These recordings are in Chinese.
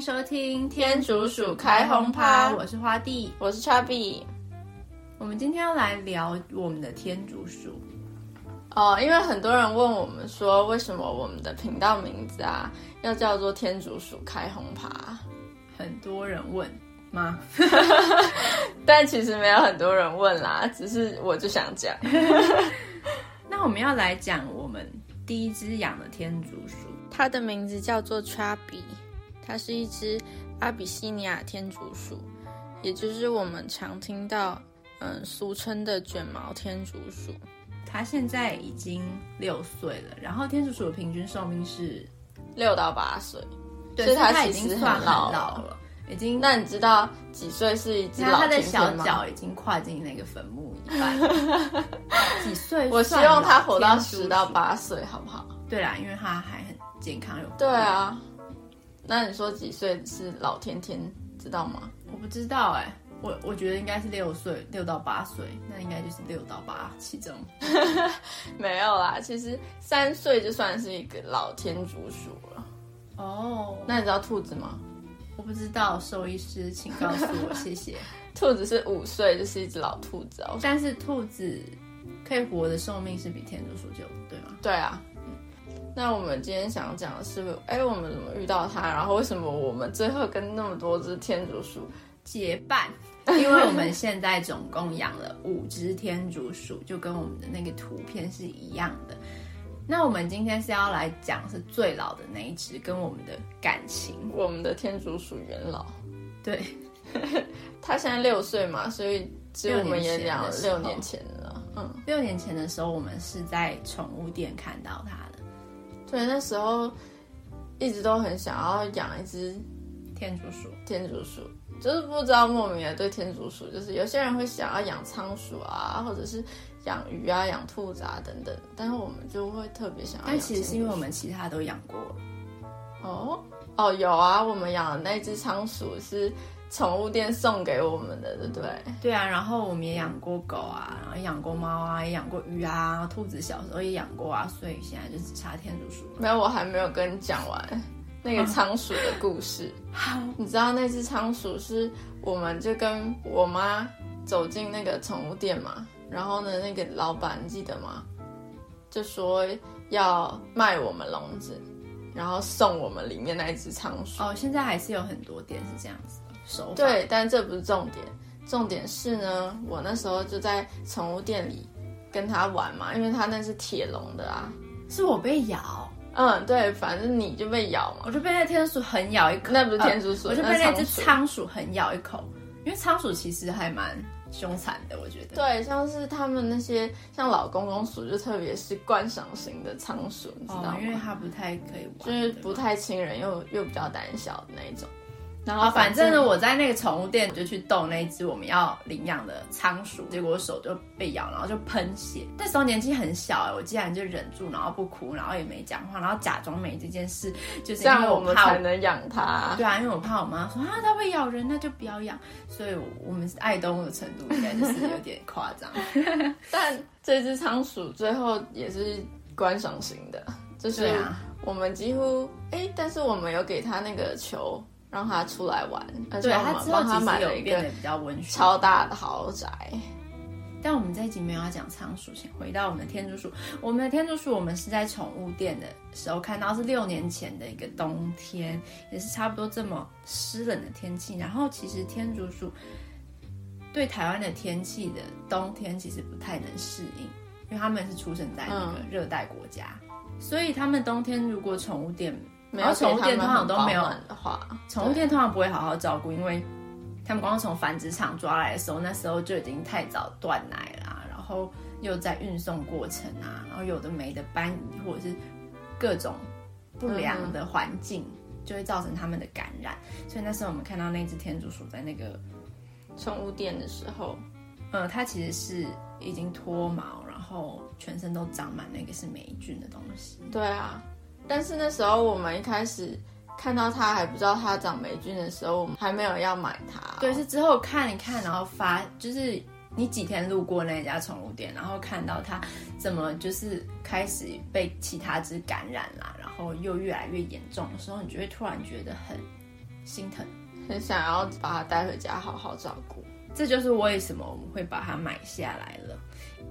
迎收听天竺鼠开轰趴，我是花弟，我是 Chubby。我们今天要来聊我们的天竺鼠哦，因为很多人问我们说，为什么我们的频道名字啊要叫做天竺鼠开轰趴？很多人问吗？但其实没有很多人问啦，只是我就想讲。那我们要来讲我们第一只养的天竺鼠，它的名字叫做 Chubby，它是一只阿比西尼亚天竺鼠，也就是我们常听到嗯俗称的卷毛天竺鼠。它现在已经六岁了，然后天竺鼠的平均寿命是六到八岁，对，所以它已经算很老了。已经，那你知道几岁是一只老天天吗？他的小脚已经跨进那个坟墓一半。几岁？我希望它活到十到八岁，好不好？对啦，因为它还很健康有。对啊，那你说几岁是老天天，知道吗？我不知道哎、欸，我我觉得应该是六岁，六到八岁，那应该就是六到八其中。没有啦，其实三岁就算是一个老天竺鼠了。哦，oh. 那你知道兔子吗？我不知道，兽医师，请告诉我，谢谢。兔子是五岁就是一只老兔子哦，但是兔子可以活的寿命是比天竺鼠久，对吗？对啊。嗯，那我们今天想讲的是，哎，我们怎么遇到它？然后为什么我们最后跟那么多只天竺鼠结伴？因为我们现在总共养了五只天竺鼠，就跟我们的那个图片是一样的。那我们今天是要来讲是最老的那一只，跟我们的感情。我们的天竺鼠元老，对，他现在六岁嘛，所以其实我们也养了六年前了。嗯，六年前的时候，我们是在宠物店看到他的。对，那时候一直都很想要养一只天竺鼠。天竺鼠就是不知道莫名的对天竺鼠，就是有些人会想要养仓鼠啊，或者是。养鱼啊，养兔子啊，等等，但是我们就会特别想要养。但其实是因为我们其他都养过。哦哦，有啊，我们养的那只仓鼠是宠物店送给我们的，对不对？对啊，然后我们也养过狗啊，然后养过猫啊，也养过鱼啊，兔子小时候也养过啊，所以现在就只差天竺鼠。没有，我还没有跟你讲完 那个仓鼠的故事。好，你知道那只仓鼠是我们就跟我妈走进那个宠物店嘛？然后呢，那个老板你记得吗？就说要卖我们笼子，然后送我们里面那一只仓鼠。哦，现在还是有很多店是这样子的手法。对，但这不是重点，重点是呢，我那时候就在宠物店里跟他玩嘛，因为他那是铁笼的啊。是我被咬？嗯，对，反正你就被咬嘛，我就被那天鼠狠咬一口。那不是天竺鼠，呃，我就被那只仓鼠狠咬一口，因为仓鼠其实还蛮。凶残的，我觉得对，像是他们那些像老公公鼠，就特别是观赏型的仓鼠，你知道吗？因为它不太可以玩，就是不太亲人，又又比较胆小的那一种。然后反正呢，我在那个宠物店就去逗那只我们要领养的仓鼠，结果我手就被咬，然后就喷血。那时候年纪很小哎，我竟然就忍住，然后不哭，然后也没讲话，然后假装没这件事，就是因为我怕能养它。对啊，因为我怕我妈说啊，它会咬人，那就不要养。所以我们爱动物的程度应该就是有点夸张。但这只仓鼠最后也是观赏型的，就是我们几乎哎、欸，但是我们有给它那个球。让他出来玩，而且我们帮他买了一个超大的豪宅。但我们这一集没有要讲仓鼠，先回到我们的天竺鼠。我们的天竺鼠，我们是在宠物店的时候看到，是六年前的一个冬天，也是差不多这么湿冷的天气。然后其实天竺鼠对台湾的天气的冬天其实不太能适应，因为他们是出生在那个热带国家，嗯、所以他们冬天如果宠物店。然后宠物店通常都没有的话，宠物店通常不会好好照顾，因为他们光从繁殖场抓来的时候，那时候就已经太早断奶啦，然后又在运送过程啊，然后有的没的搬移或者是各种不良的环境，就会造成他们的感染。所以那时候我们看到那只天竺鼠在那个宠物店的时候，呃，它其实是已经脱毛，然后全身都长满那个是霉菌的东西。对啊。但是那时候我们一开始看到它还不知道它长霉菌的时候，我们还没有要买它哦。对，是之后看一看，然后发就是你几天路过那家宠物店，然后看到它怎么就是开始被其他只感染啦，然后又越来越严重的时候，你就会突然觉得很心疼，很想要把它带回家好好照顾。这就是为什么我们会把它买下来了。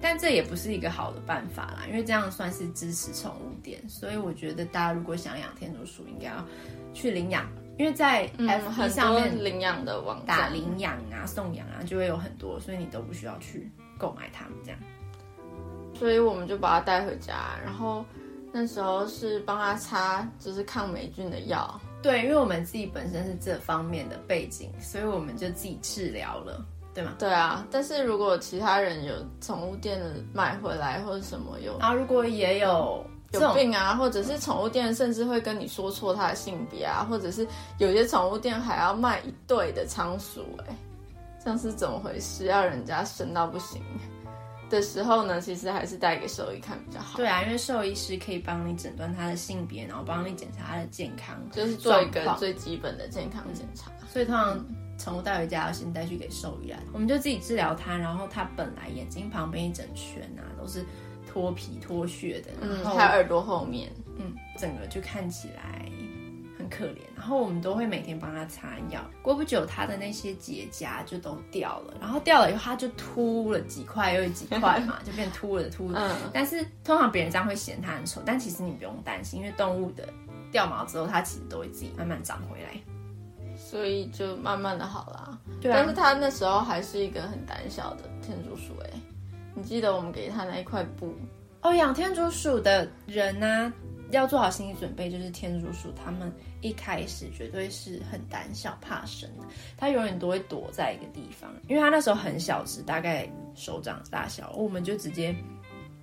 但这也不是一个好的办法啦，因为这样算是支持宠物店，所以我觉得大家如果想养天竺鼠，应该要去领养，因为在 FB 上面领养的网站打领养啊、送养啊，就会有很多，所以你都不需要去购买它们这样。所以我们就把它带回家，然后那时候是帮它擦，就是抗霉菌的药。对，因为我们自己本身是这方面的背景，所以我们就自己治疗了。对吗？对啊，但是如果其他人有宠物店的买回来或者什么有，啊如果也有有病啊，或者是宠物店甚至会跟你说错它的性别啊，或者是有些宠物店还要卖一对的仓鼠，哎，这样是怎么回事？要人家生到不行的时候呢，其实还是带给兽医看比较好。对啊，因为兽医师可以帮你诊断它的性别，然后帮你检查它的健康，就是做一个最基本的健康检查。所以通常。宠物带回家要先带去给兽医来，我们就自己治疗它。然后它本来眼睛旁边一整圈啊都是脱皮脱屑的，然后还有耳朵后面，嗯，整个就看起来很可怜。然后我们都会每天帮它擦药。过不久，它的那些结痂就都掉了，然后掉了以后，它就秃了几块又几块嘛，就变秃了秃了。嗯，但是通常别人这样会嫌它很丑，但其实你不用担心，因为动物的掉毛之后，它其实都会自己慢慢长回来。所以就慢慢的好啦，对啊。但是他那时候还是一个很胆小的天竺鼠哎，你记得我们给他那一块布哦。养天竺鼠的人呢，啊，要做好心理准备，就是天竺鼠他们一开始绝对是很胆小怕生的，他永远都会躲在一个地方，因为他那时候很小只，大概手掌大小，我们就直接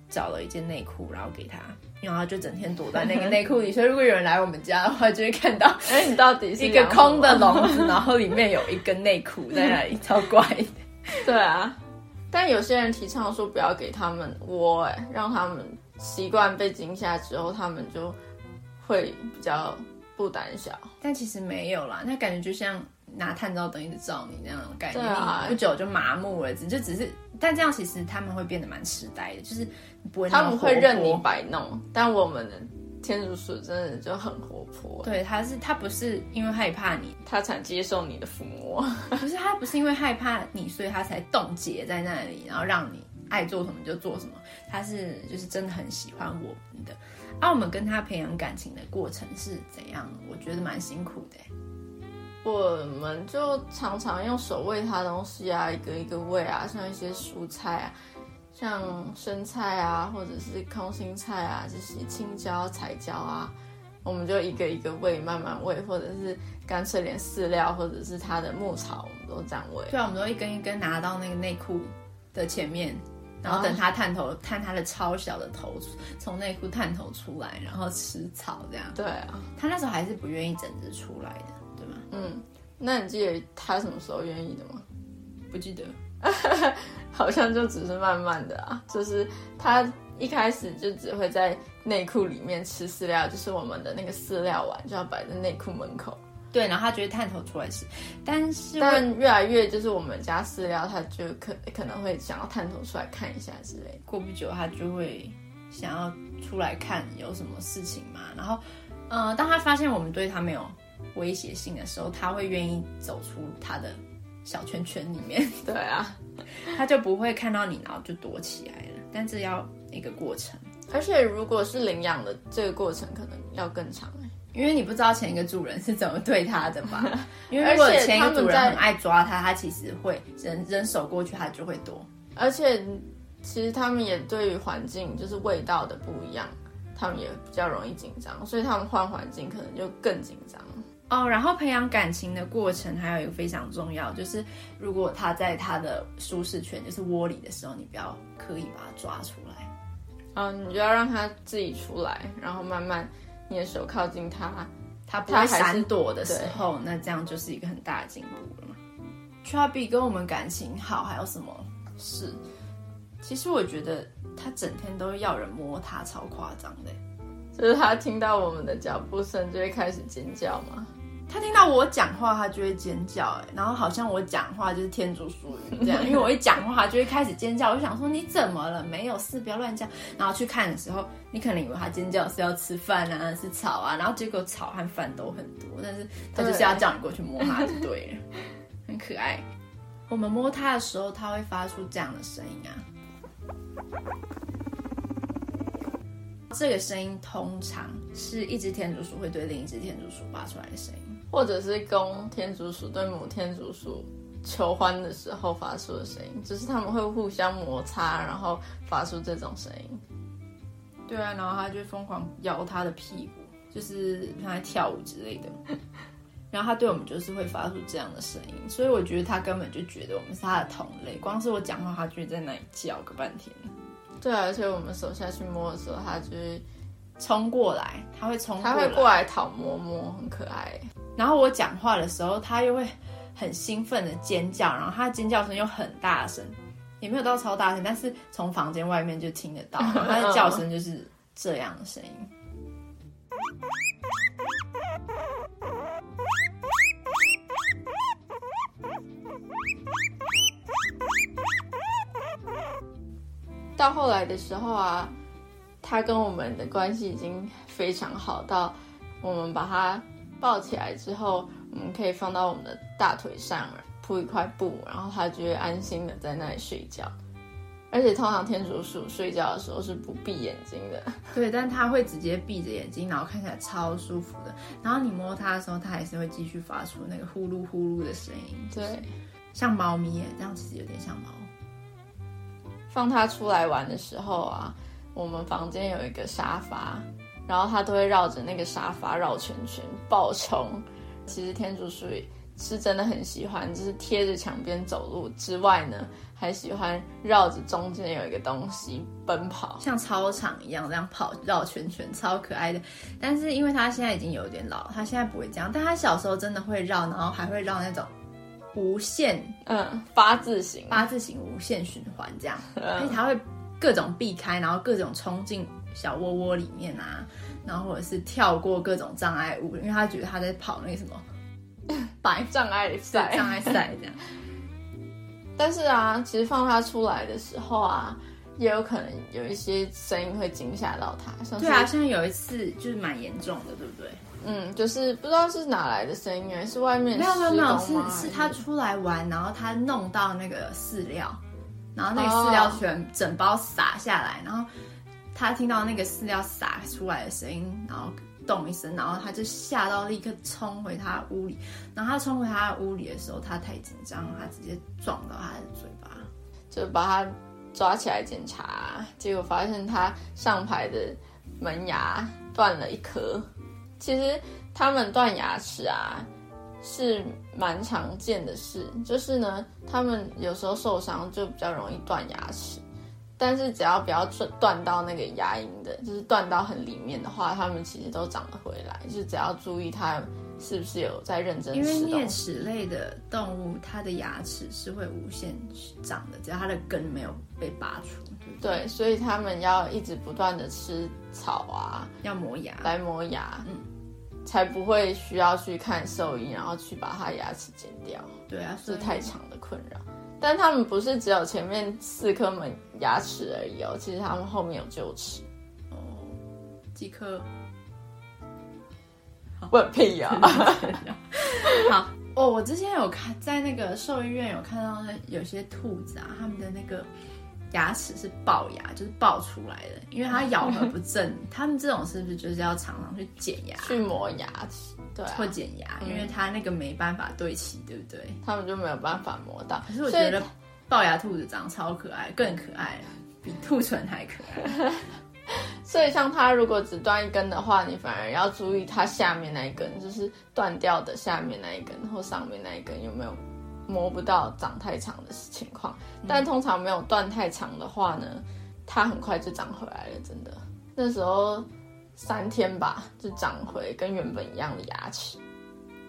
找了一件内裤，然后给他。然后就整天躲在那个 内裤里，所以如果有人来我们家的话，就会看到，哎，你到底是一个空的笼子，然后里面有一根内裤在那里，超怪的。对啊，但有些人提倡说不要给他们窝，哎，让他们习惯被惊吓之后，他们就会比较不胆小。但其实没有啦，那感觉就像拿探照灯一直照你那样的感觉，啊、不久就麻木了，只就只是。但这样其实他们会变得蛮痴呆的，就是。他们会任你摆弄，但我们的天竺鼠真的就很活泼。对，它是它不是因为害怕你，它才接受你的抚摸。不是，它不是因为害怕你，所以它才冻结在那里，然后让你爱做什么就做什么。它是就是真的很喜欢我们的。啊，我们跟它培养感情的过程是怎样？我觉得蛮辛苦的。我们就常常用手喂它东西啊，一个一个喂啊，像一些蔬菜啊，像生菜啊，或者是空心菜啊，这些青椒、彩椒啊，我们就一个一个喂，慢慢喂，或者是干脆连饲料或者是它的牧草，我们都这样喂。对啊，我们都一根一根拿到那个内裤的前面，然后等它探头探它的超小的头从内裤探头出来，然后吃草这样。对啊，它那时候还是不愿意整只出来的。嗯，那你记得他什么时候愿意的吗？不记得，好像就只是慢慢的啊，就是他一开始就只会在内裤里面吃饲料，就是我们的那个饲料碗就要摆在内裤门口。对，然后他就会探头出来吃，但是但越来越就是我们家饲料，他就可可能会想要探头出来看一下之类。过不久他就会想要出来看有什么事情嘛，然后，呃，当他发现我们对他没有。威胁性的时候，他会愿意走出他的小圈圈里面。对啊，他就不会看到你，然后就躲起来了。但这要一个过程，而且如果是领养的这个过程，可能要更长，因为你不知道前一个主人是怎么对他的吧？因为如果前一个主人很爱抓他，他其实会人人手过去，他就会躲。而且其实他们也对于环境就是味道的不一样，他们也比较容易紧张，所以他们换环境可能就更紧张。哦，然后培养感情的过程还有一个非常重要，就是如果他在他的舒适圈，就是窝里的时候，你不要刻意把他抓出来。嗯，你就要让他自己出来，然后慢慢你的手靠近他，他不会闪躲的时候，那这样就是一个很大的进步了嘛。Chubby 跟我们感情好，还有什么事？其实我觉得他整天都要人摸他，超夸张的。就是他听到我们的脚步声就会开始尖叫嘛。他听到我讲话，他就会尖叫，哎，然后好像我讲话就是天竺鼠语这样，因为我一讲话，他就会开始尖叫。我就想说你怎么了？没有事，不要乱叫。然后去看的时候，你可能以为他尖叫是要吃饭啊，是草啊，然后结果草和饭都很多，但是他就是要叫你过去摸它就对了，很可爱。我们摸它的时候，它会发出这样的声音啊。这个声音通常是一只天竺鼠会对另一只天竺鼠发出来的声音。或者是公天竺鼠对母天竺鼠求欢的时候发出的声音，只是他们会互相摩擦，然后发出这种声音。对啊，然后他就疯狂摇他的屁股，就是他在跳舞之类的。然后他对我们就是会发出这样的声音，所以我觉得他根本就觉得我们是他的同类。光是我讲话，他就在那里叫个半天。对啊，而且我们手下去摸的时候，他就是冲过来，他会冲过来，他会过来讨摸摸，很可爱。然后我讲话的时候，他又会很兴奋的尖叫，然后他的尖叫声又很大声，也没有到超大声，但是从房间外面就听得到，他的叫声就是这样的声音。到后来的时候啊，他跟我们的关系已经非常好，到我们把他。抱起来之后，我们可以放到我们的大腿上，铺一块布，然后它就会安心的在那里睡觉。而且通常天竺鼠睡觉的时候是不闭眼睛的，对，但它会直接闭着眼睛，然后看起来超舒服的。然后你摸它的时候，它还是会继续发出那个呼噜呼噜的声音，对，像猫咪耶，这样其实有点像猫。放它出来玩的时候啊，我们房间有一个沙发。然后他都会绕着那个沙发绕圈圈暴冲。其实天竺鼠是真的很喜欢，就是贴着墙边走路之外呢，还喜欢绕着中间有一个东西奔跑，像操场一样这样跑绕圈圈，超可爱的。但是因为它现在已经有点老，它现在不会这样，但它小时候真的会绕，然后还会绕那种无限嗯八字形八字形无限循环这样，而且它会各种避开，然后各种冲进。小窝窝里面啊，然后或者是跳过各种障碍物，因为他觉得他在跑那个什么 白障碍赛，障碍赛这样。但是啊，其实放他出来的时候啊，也有可能有一些声音会惊吓到他。像对啊，像有一次就是蛮严重的，对不对？嗯，就是不知道是哪来的声音，还是外面没有没有没有，是是他出来玩，然后他弄到那个饲料，然后那个饲料全、哦、整包洒下来，然后。他听到那个饲料洒出来的声音，然后咚一声，然后他就吓到，立刻冲回他屋里。然后他冲回他屋里的时候，他太紧张，他直接撞到他的嘴巴，就把他抓起来检查，结果发现他上排的门牙断了一颗。其实他们断牙齿啊是蛮常见的事，就是呢，他们有时候受伤就比较容易断牙齿。但是只要不要断断到那个牙龈的，就是断到很里面的话，它们其实都长得回来。就是只要注意它是不是有在认真吃。因为啮齿类的动物，它的牙齿是会无限长的，只要它的根没有被拔除。对，对，所以它们要一直不断的吃草啊，要磨牙来磨牙，嗯，才不会需要去看兽医，然后去把它牙齿剪掉。对啊，是太长的困扰。但他们不是只有前面四颗门牙齿而已哦，其实他们后面有臼齿哦，几颗？问屁呀！好哦，我之前有看在那个兽医院有看到那有些兔子啊，他们的那个牙齿是龅牙，就是爆出来的，因为它咬合不正。他们这种是不是就是要常常去剪牙、去磨牙齿？对、啊，会剪牙，因为它那个没办法对齐，对不对？他们就没有办法磨到。可是我觉得龅牙兔子长超可爱，更可爱，比兔唇还可爱。所以像它如果只断一根的话，你反而要注意它下面那一根，就是断掉的下面那一根或上面那一根有没有磨不到长太长的情况。但通常没有断太长的话呢，它很快就长回来了，真的。那时候。三天吧，就长回跟原本一样的牙齿。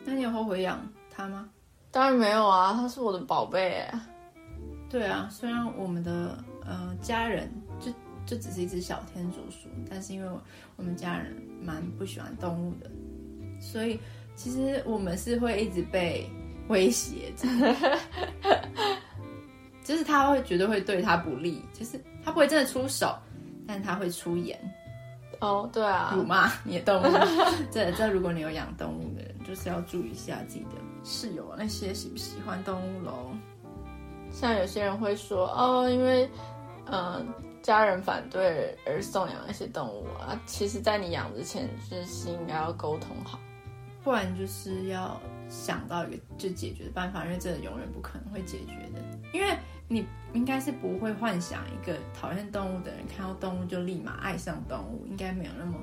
那你有后悔养它吗？当然没有啊，它是我的宝贝。对啊，虽然我们的呃家人就就只是一只小天竺鼠，但是因为我们家人蛮不喜欢动物的，所以其实我们是会一直被威胁着，就是他会觉得会对他不利，就是他不会真的出手，但他会出言。哦，对啊，辱骂你的动物。这 这，如果你有养动物的人，就是要注意一下自己的室友那些喜不喜欢动物喽。像有些人会说，哦，因为嗯、呃，家人反对而送养一些动物啊，其实，在你养之前，就是应该要沟通好，不然就是要想到一个就解决的办法，因为这个永远不可能会解决的，因为。你应该是不会幻想一个讨厌动物的人看到动物就立马爱上动物，应该没有那么。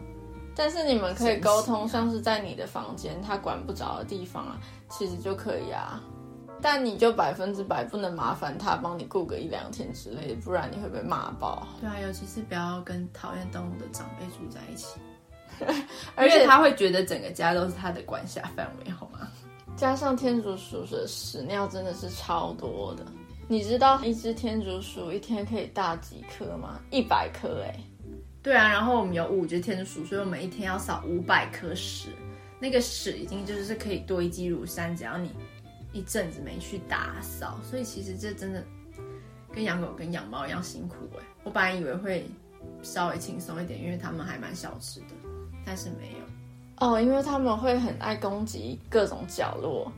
但是你们可以沟通，像是在你的房间，他管不着的地方啊，其实就可以啊。但你就百分之百不能麻烦他帮你顾个一两天之类的，不然你会被骂爆。对啊，尤其是不要跟讨厌动物的长辈住在一起，而且他会觉得整个家都是他的管辖范围，好吗？加上天竺鼠的屎尿真的是超多的。你知道一只天竺鼠一天可以大几颗吗？一百颗哎！对啊，然后我们有五只天竺鼠，所以我们一天要扫五百颗屎。那个屎已经就是可以堆积如山，只要你一阵子没去打扫。所以其实这真的跟养狗跟养猫一样辛苦哎。我本来以为会稍微轻松一点，因为它们还蛮小只的，但是没有哦，因为他们会很爱攻击各种角落。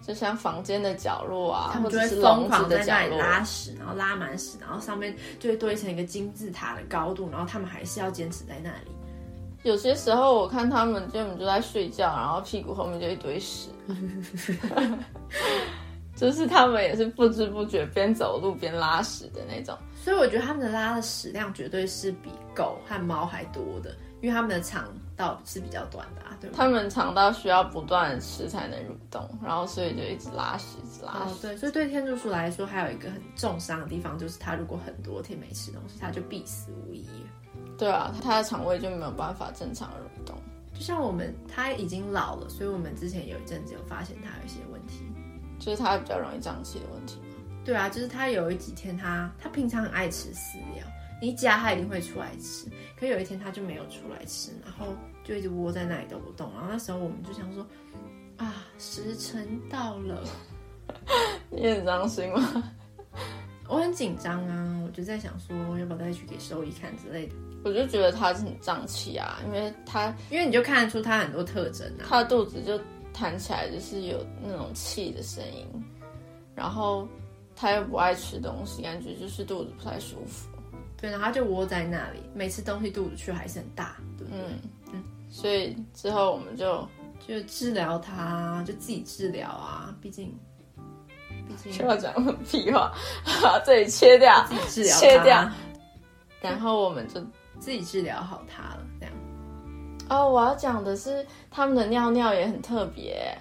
就像房间的角落啊，他们就会疯狂在那里拉屎，然后拉满屎，然后上面就会堆成一个金字塔的高度，然后他们还是要坚持在那里。有些时候我看他们根本就在睡觉，然后屁股后面就一堆屎，就是他们也是不知不觉边走路边拉屎的那种。所以我觉得他们的拉的屎量绝对是比狗和猫还多的。因为他们的肠道是比较短的啊，对吧？他们肠道需要不断的吃才能蠕动，然后所以就一直拉屎，一直拉屎。哦，对，所以对天竺鼠来说，还有一个很重伤的地方，就是它如果很多天没吃东西，它就必死无疑。对啊，它的肠胃就没有办法正常蠕动。就像我们，它已经老了，所以我们之前有一阵子有发现它有一些问题，就是它比较容易胀气的问题。对啊，就是它有一几天它，它它平常很爱吃饲料。你夹它一定会出来吃，可有一天它就没有出来吃，然后就一直窝在那里都不动。然后那时候我们就想说，啊，时辰到了，你很伤心吗？我很紧张啊，我就在想说，要不要带去给兽医看之类的。我就觉得它是很胀气啊，因为它，因为你就看得出它很多特征啊，它的肚子就弹起来，就是有那种气的声音，然后它又不爱吃东西，感觉就是肚子不太舒服。对，然后他就窝在那里，每次东西肚子去还是很大，对不对？嗯嗯。所以之后我们就就治疗它，就自己治疗啊。毕竟，毕竟需要讲屁话，把这里切掉，自己治疗，切掉。然后我们就自己治疗好它了，这样。哦，我要讲的是他们的尿尿也很特别，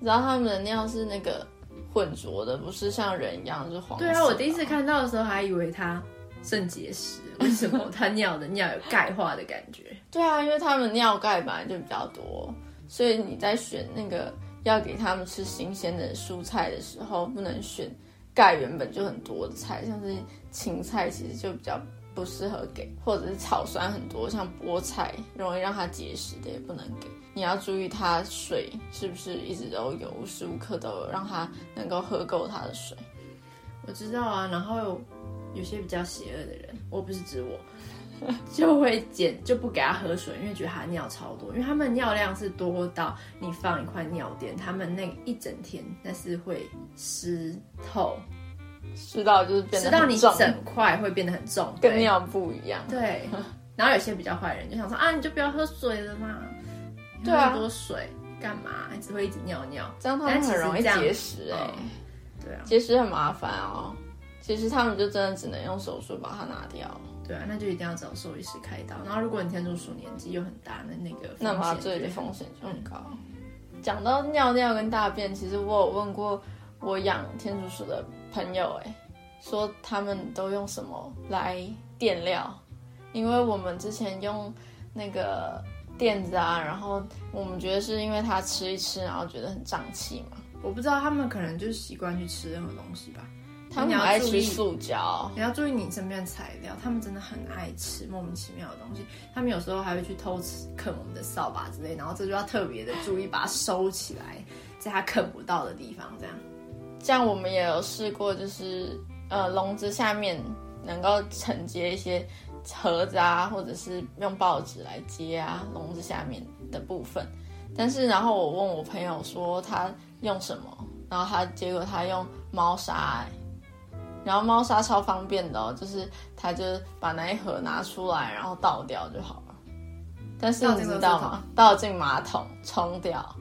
然后他们的尿是那个混浊的，不是像人一样就是黄色。对啊，我第一次看到的时候还以为他。肾结石？为什么他尿的尿有钙化的感觉？对啊，因为他们尿钙本来就比较多，所以你在选那个要给他们吃新鲜的蔬菜的时候，不能选钙原本就很多的菜，像是芹菜其实就比较不适合给，或者是草酸很多，像菠菜容易让它结石的也不能给。你要注意它水是不是一直都有，无时无刻都有让它能够喝够它的水。我知道啊，然后。有些比较邪恶的人，我不是指我，就会捡就不给他喝水，因为觉得他尿超多，因为他们尿量是多到你放一块尿垫，他们那一整天那是会湿透，湿到就是变得湿到你整块会变得很重，跟尿布一样。对，然后有些比较坏人就想说啊，你就不要喝水了嘛，对啊，多水干嘛？只会一直尿尿，这样他们很容易结石哎、欸。嗯，对啊，结石很麻烦哦。其实他们就真的只能用手术把它拿掉。对啊，那就一定要找兽医师开刀。然后如果你天竺鼠年纪又很大，那那个那麻醉的风险就很高。讲到尿尿跟大便，其实我有问过我养天竺鼠的朋友，哎，说他们都用什么来垫料？因为我们之前用那个垫子啊，然后我们觉得是因为它吃一吃，然后觉得很胀气嘛。我不知道他们可能就是习惯去吃任何东西吧。他们爱吃塑胶，你要注意你身边的材料，他们真的很爱吃莫名其妙的东西。他们有时候还会去偷吃啃我们的扫把之类，然后这就要特别的注意，把它收起来，在它啃不到的地方。这样，这样我们也有试过，就是呃笼子下面能够承接一些盒子啊，或者是用报纸来接啊笼子下面的部分。但是然后我问我朋友说他用什么，然后他结果他用猫砂欸。然后猫砂超方便的哦，就是它就把那一盒拿出来，然后倒掉就好了。但是你知道吗？倒进马桶冲掉，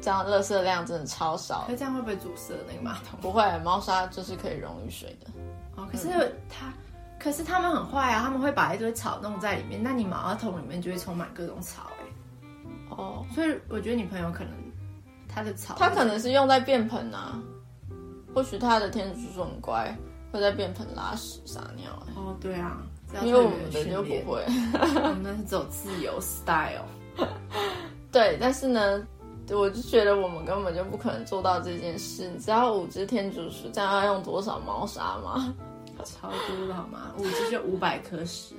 这样垃圾量真的超少。可这样会不会阻塞那个马桶？不会，猫砂就是可以溶于水的。哦，可是它，嗯、可是他们很坏啊，他们会把一堆草弄在里面，那你马桶里面就会充满各种草哎。哦，所以我觉得你朋友可能他的草，他可能是用在便盆啊。或许他的天竺鼠很乖，会在便盆拉屎撒尿。哦，对啊，因为我们的就不会，我们是走自由 style。对，但是呢，我就觉得我们根本就不可能做到这件事。你知道五只天竺鼠这样要用多少猫砂吗？超多的好吗？五只就五百颗屎，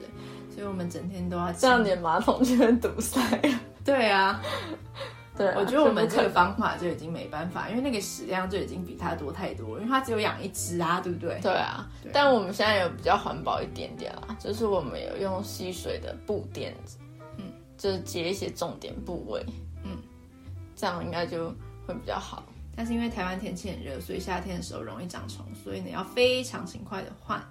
所以我们整天都要这样，连马桶就会堵塞。对啊。对，我觉得我们这个方法就已经没办法，因为那个食量就已经比它多太多，因为它只有养一只啊，对不对？对啊，对啊，但我们现在有比较环保一点点啦，就是我们有用吸水的布垫子，嗯，就是接一些重点部位，嗯，这样应该就会比较好。但是因为台湾天气很热，所以夏天的时候容易长虫，所以你要非常勤快的换，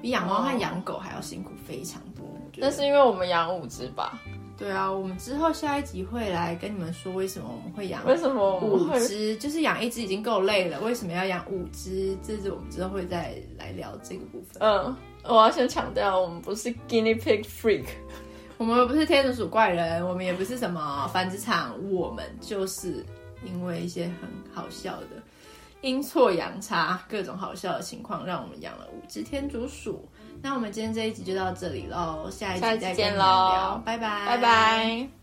比养猫和养狗还要辛苦非常多。那是因为我们养五只吧？对啊，我们之后下一集会来跟你们说为什么我们会养为什么五只，就是养一只已经够累了，为什么要养五只？这是我们之后会再来聊这个部分。嗯，我要先强调，我们不是 guinea pig freak，我们不是天竺鼠怪人，我们也不是什么繁殖场，我们就是因为一些很好笑的阴错阳差、各种好笑的情况，让我们养了五只天竺鼠。那我们今天这一集就到这里喽，下一集再见喽，拜拜，拜拜。